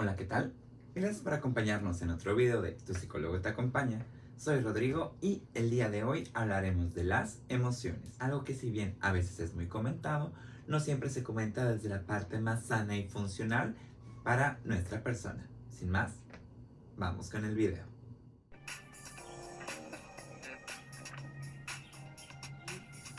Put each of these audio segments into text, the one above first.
Hola, ¿qué tal? Gracias por acompañarnos en otro video de Tu psicólogo te acompaña. Soy Rodrigo y el día de hoy hablaremos de las emociones. Algo que si bien a veces es muy comentado, no siempre se comenta desde la parte más sana y funcional para nuestra persona. Sin más, vamos con el video.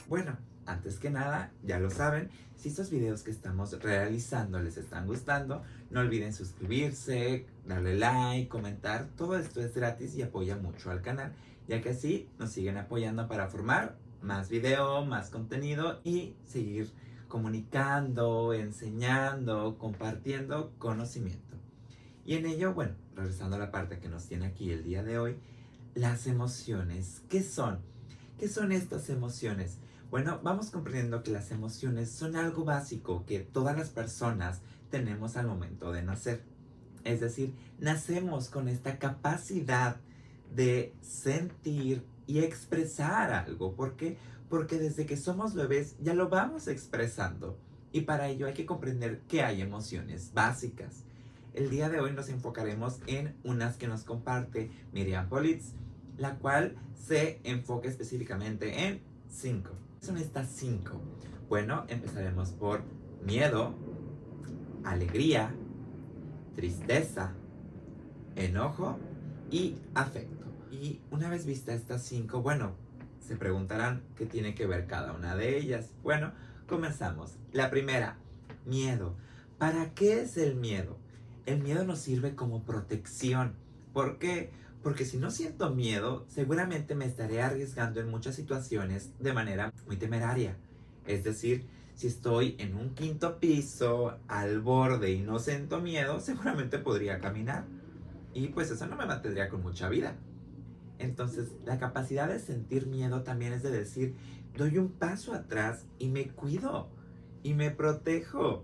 Bueno, antes que nada, ya lo saben, si estos videos que estamos realizando les están gustando, no olviden suscribirse, darle like, comentar. Todo esto es gratis y apoya mucho al canal, ya que así nos siguen apoyando para formar más video, más contenido y seguir comunicando, enseñando, compartiendo conocimiento. Y en ello, bueno, regresando a la parte que nos tiene aquí el día de hoy, las emociones. ¿Qué son? ¿Qué son estas emociones? Bueno, vamos comprendiendo que las emociones son algo básico que todas las personas tenemos al momento de nacer. Es decir, nacemos con esta capacidad de sentir y expresar algo. ¿Por qué? Porque desde que somos bebés ya lo vamos expresando. Y para ello hay que comprender que hay emociones básicas. El día de hoy nos enfocaremos en unas que nos comparte Miriam Politz, la cual se enfoca específicamente en cinco son estas cinco? Bueno, empezaremos por miedo, alegría, tristeza, enojo y afecto. Y una vez vista estas cinco, bueno, se preguntarán qué tiene que ver cada una de ellas. Bueno, comenzamos. La primera, miedo. ¿Para qué es el miedo? El miedo nos sirve como protección. ¿Por qué? Porque si no siento miedo, seguramente me estaré arriesgando en muchas situaciones de manera muy temeraria. Es decir, si estoy en un quinto piso, al borde y no siento miedo, seguramente podría caminar. Y pues eso no me mantendría con mucha vida. Entonces, la capacidad de sentir miedo también es de decir, doy un paso atrás y me cuido y me protejo.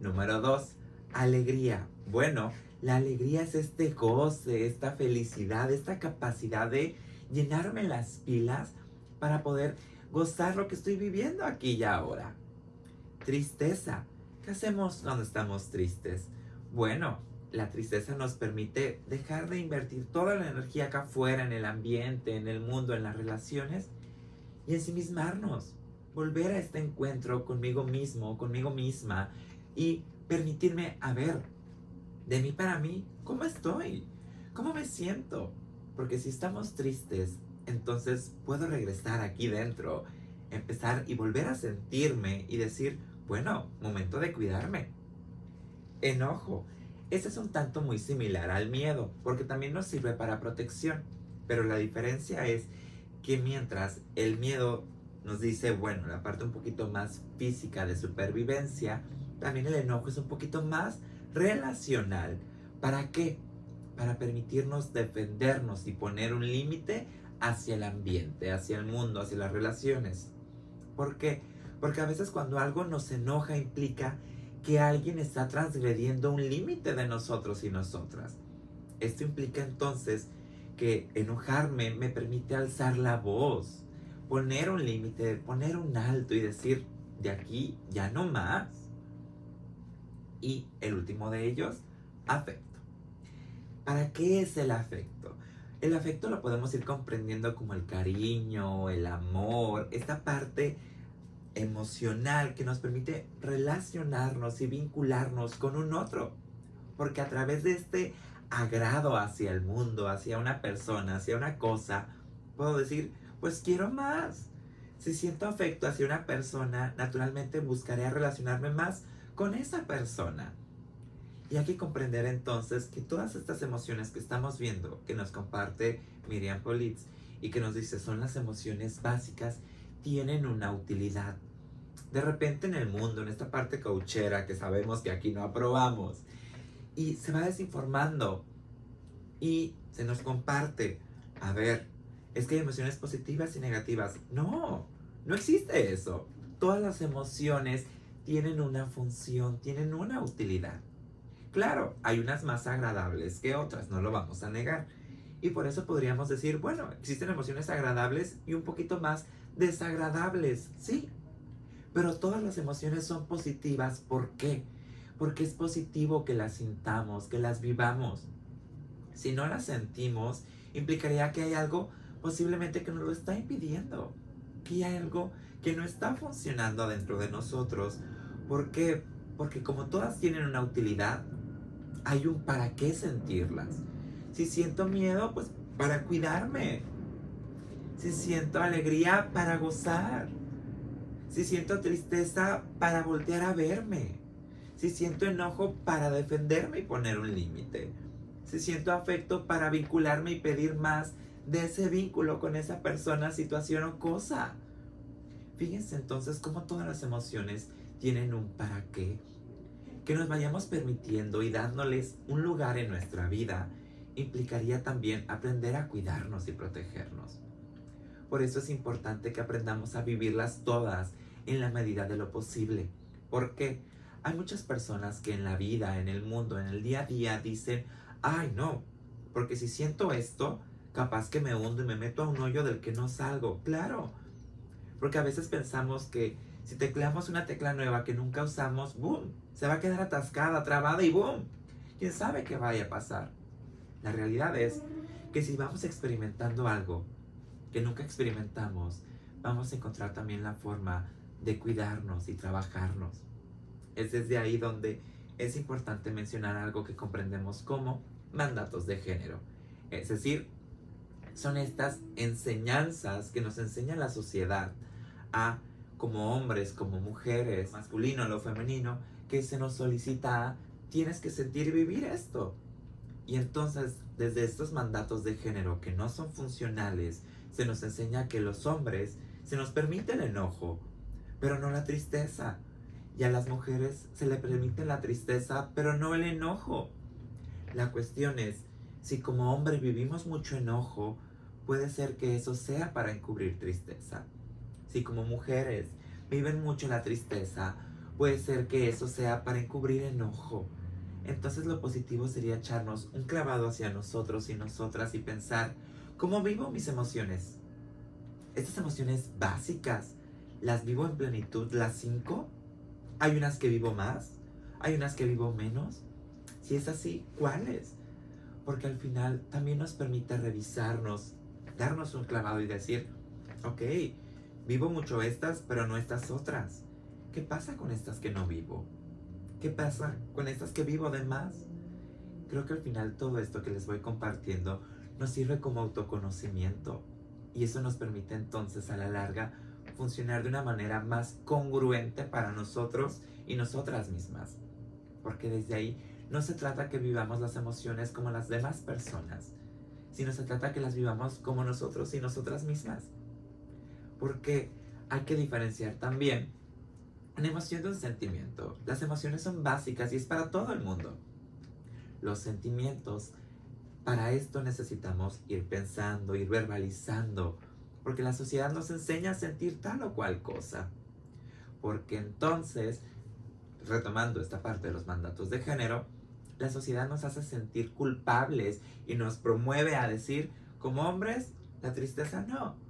Número dos, alegría. Bueno, la alegría es este goce, esta felicidad, esta capacidad de llenarme las pilas para poder gozar lo que estoy viviendo aquí y ahora. Tristeza. ¿Qué hacemos cuando estamos tristes? Bueno, la tristeza nos permite dejar de invertir toda la energía acá afuera, en el ambiente, en el mundo, en las relaciones, y ensimismarnos. Volver a este encuentro conmigo mismo, conmigo misma, y permitirme a ver de mí para mí, ¿cómo estoy? ¿Cómo me siento? Porque si estamos tristes, entonces puedo regresar aquí dentro, empezar y volver a sentirme y decir, bueno, momento de cuidarme. Enojo. Ese es un tanto muy similar al miedo, porque también nos sirve para protección. Pero la diferencia es que mientras el miedo nos dice, bueno, la parte un poquito más física de supervivencia, también el enojo es un poquito más relacional. ¿Para qué? Para permitirnos defendernos y poner un límite hacia el ambiente, hacia el mundo, hacia las relaciones. ¿Por qué? Porque a veces cuando algo nos enoja implica que alguien está transgrediendo un límite de nosotros y nosotras. Esto implica entonces que enojarme me permite alzar la voz, poner un límite, poner un alto y decir, de aquí ya no más. Y el último de ellos, afecto. ¿Para qué es el afecto? El afecto lo podemos ir comprendiendo como el cariño, el amor, esta parte emocional que nos permite relacionarnos y vincularnos con un otro. Porque a través de este agrado hacia el mundo, hacia una persona, hacia una cosa, puedo decir, pues quiero más. Si siento afecto hacia una persona, naturalmente buscaré relacionarme más con esa persona. Y hay que comprender entonces que todas estas emociones que estamos viendo, que nos comparte Miriam Politz y que nos dice son las emociones básicas, tienen una utilidad. De repente en el mundo, en esta parte cauchera que sabemos que aquí no aprobamos, y se va desinformando y se nos comparte, a ver, es que hay emociones positivas y negativas. No, no existe eso. Todas las emociones tienen una función, tienen una utilidad. Claro, hay unas más agradables que otras, no lo vamos a negar. Y por eso podríamos decir, bueno, existen emociones agradables y un poquito más desagradables, sí. Pero todas las emociones son positivas, ¿por qué? porque es positivo que las sintamos, que las vivamos. Si no las sentimos, implicaría que hay algo posiblemente que nos lo está impidiendo, que hay algo que no está funcionando dentro de nosotros. ¿Por qué? Porque como todas tienen una utilidad, hay un para qué sentirlas. Si siento miedo, pues para cuidarme. Si siento alegría, para gozar. Si siento tristeza, para voltear a verme. Si siento enojo, para defenderme y poner un límite. Si siento afecto, para vincularme y pedir más de ese vínculo con esa persona, situación o cosa. Fíjense entonces cómo todas las emociones tienen un para qué. Que nos vayamos permitiendo y dándoles un lugar en nuestra vida implicaría también aprender a cuidarnos y protegernos. Por eso es importante que aprendamos a vivirlas todas en la medida de lo posible. Porque hay muchas personas que en la vida, en el mundo, en el día a día dicen, ay no, porque si siento esto, capaz que me hundo y me meto a un hoyo del que no salgo. Claro, porque a veces pensamos que si tecleamos una tecla nueva que nunca usamos, ¡boom! Se va a quedar atascada, trabada y ¡boom! ¿Quién sabe qué vaya a pasar? La realidad es que si vamos experimentando algo que nunca experimentamos, vamos a encontrar también la forma de cuidarnos y trabajarnos. Es desde ahí donde es importante mencionar algo que comprendemos como mandatos de género. Es decir, son estas enseñanzas que nos enseña la sociedad a, como hombres, como mujeres, masculino, lo femenino, que se nos solicita, tienes que sentir y vivir esto. Y entonces, desde estos mandatos de género que no son funcionales, se nos enseña que los hombres se nos permite el enojo, pero no la tristeza. Y a las mujeres se le permite la tristeza, pero no el enojo. La cuestión es, si como hombre vivimos mucho enojo, puede ser que eso sea para encubrir tristeza. Si como mujeres viven mucho la tristeza, puede ser que eso sea para encubrir enojo. Entonces lo positivo sería echarnos un clavado hacia nosotros y nosotras y pensar, ¿cómo vivo mis emociones? Estas emociones básicas, ¿las vivo en plenitud las cinco? ¿Hay unas que vivo más? ¿Hay unas que vivo menos? Si es así, ¿cuáles? Porque al final también nos permite revisarnos, darnos un clavado y decir, ok, vivo mucho estas, pero no estas otras. ¿Qué pasa con estas que no vivo? ¿Qué pasa con estas que vivo de más? Creo que al final todo esto que les voy compartiendo nos sirve como autoconocimiento y eso nos permite entonces a la larga funcionar de una manera más congruente para nosotros y nosotras mismas. Porque desde ahí no se trata que vivamos las emociones como las demás personas, sino se trata que las vivamos como nosotros y nosotras mismas. Porque hay que diferenciar también una emoción de un sentimiento. Las emociones son básicas y es para todo el mundo. Los sentimientos, para esto necesitamos ir pensando, ir verbalizando, porque la sociedad nos enseña a sentir tal o cual cosa. Porque entonces, retomando esta parte de los mandatos de género, la sociedad nos hace sentir culpables y nos promueve a decir, como hombres, la tristeza no.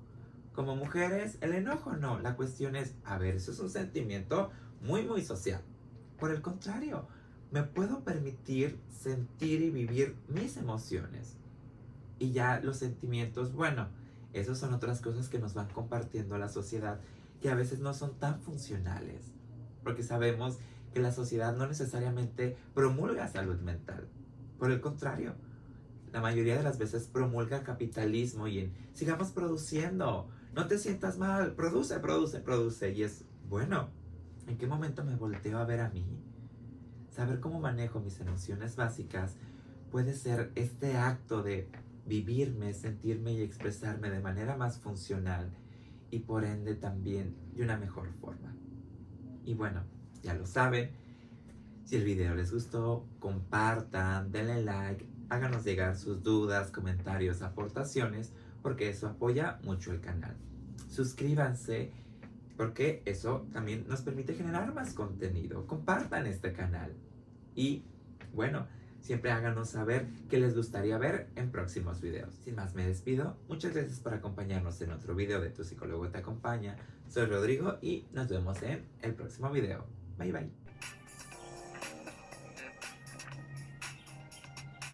Como mujeres, el enojo no. La cuestión es, a ver, eso es un sentimiento muy, muy social. Por el contrario, me puedo permitir sentir y vivir mis emociones. Y ya los sentimientos, bueno, esas son otras cosas que nos van compartiendo la sociedad que a veces no son tan funcionales. Porque sabemos que la sociedad no necesariamente promulga salud mental. Por el contrario, la mayoría de las veces promulga capitalismo y en sigamos produciendo, no te sientas mal, produce, produce, produce. Y es, bueno, ¿en qué momento me volteo a ver a mí? Saber cómo manejo mis emociones básicas puede ser este acto de vivirme, sentirme y expresarme de manera más funcional y por ende también de una mejor forma. Y bueno, ya lo saben, si el video les gustó, compartan, denle like, háganos llegar sus dudas, comentarios, aportaciones, porque eso apoya mucho el canal. Suscríbanse, porque eso también nos permite generar más contenido. Compartan este canal. Y bueno, Siempre háganos saber qué les gustaría ver en próximos videos. Sin más me despido, muchas gracias por acompañarnos en otro video de Tu Psicólogo Te Acompaña. Soy Rodrigo y nos vemos en el próximo video. Bye bye.